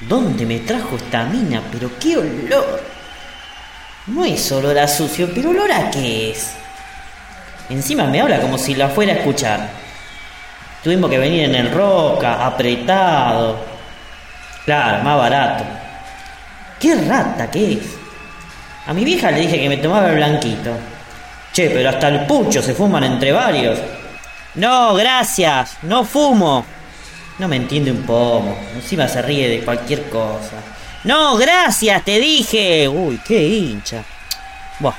¿Dónde me trajo esta mina? Pero qué olor. No es olor a sucio, pero olor a qué es. Encima me habla como si la fuera a escuchar. Tuvimos que venir en el roca, apretado. Claro, más barato. Qué rata que es. A mi vieja le dije que me tomaba el blanquito. Che, pero hasta el pucho se fuman entre varios. No, gracias, no fumo. No me entiende un poco. Encima se ríe de cualquier cosa. No, gracias, te dije. Uy, qué hincha. Buah,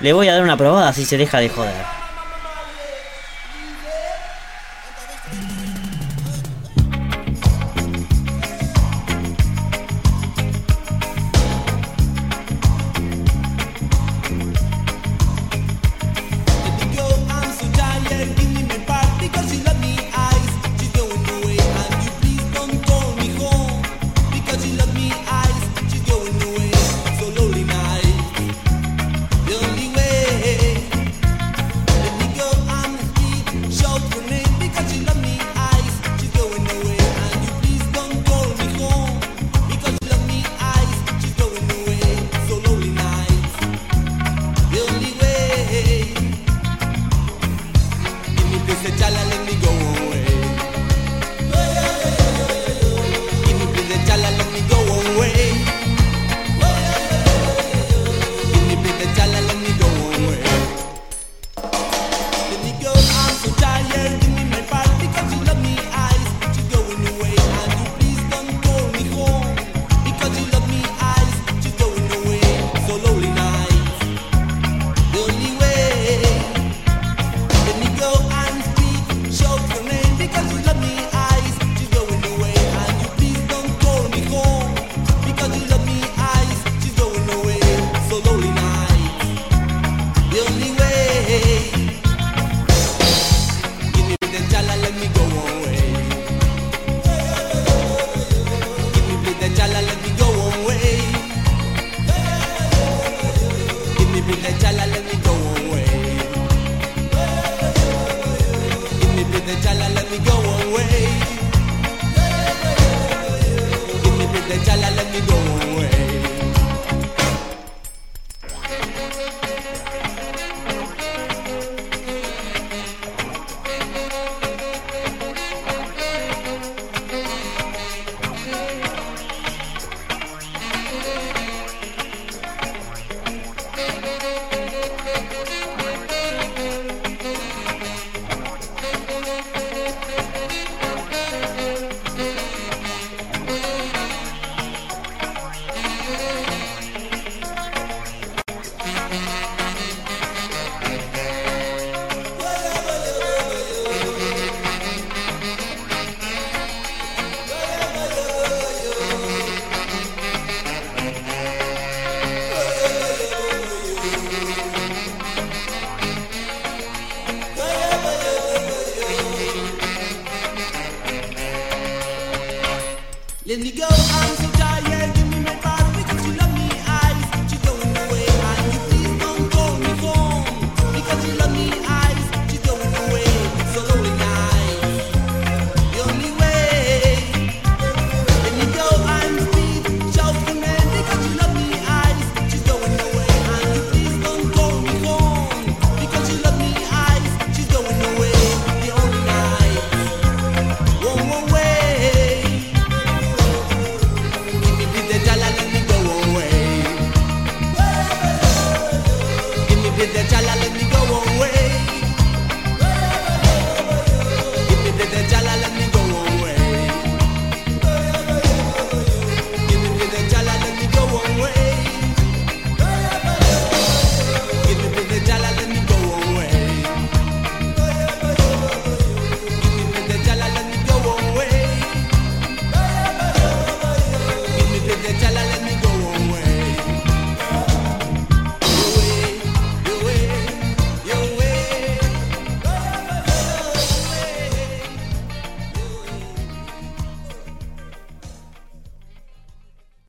le voy a dar una probada si se deja de joder. Let me go.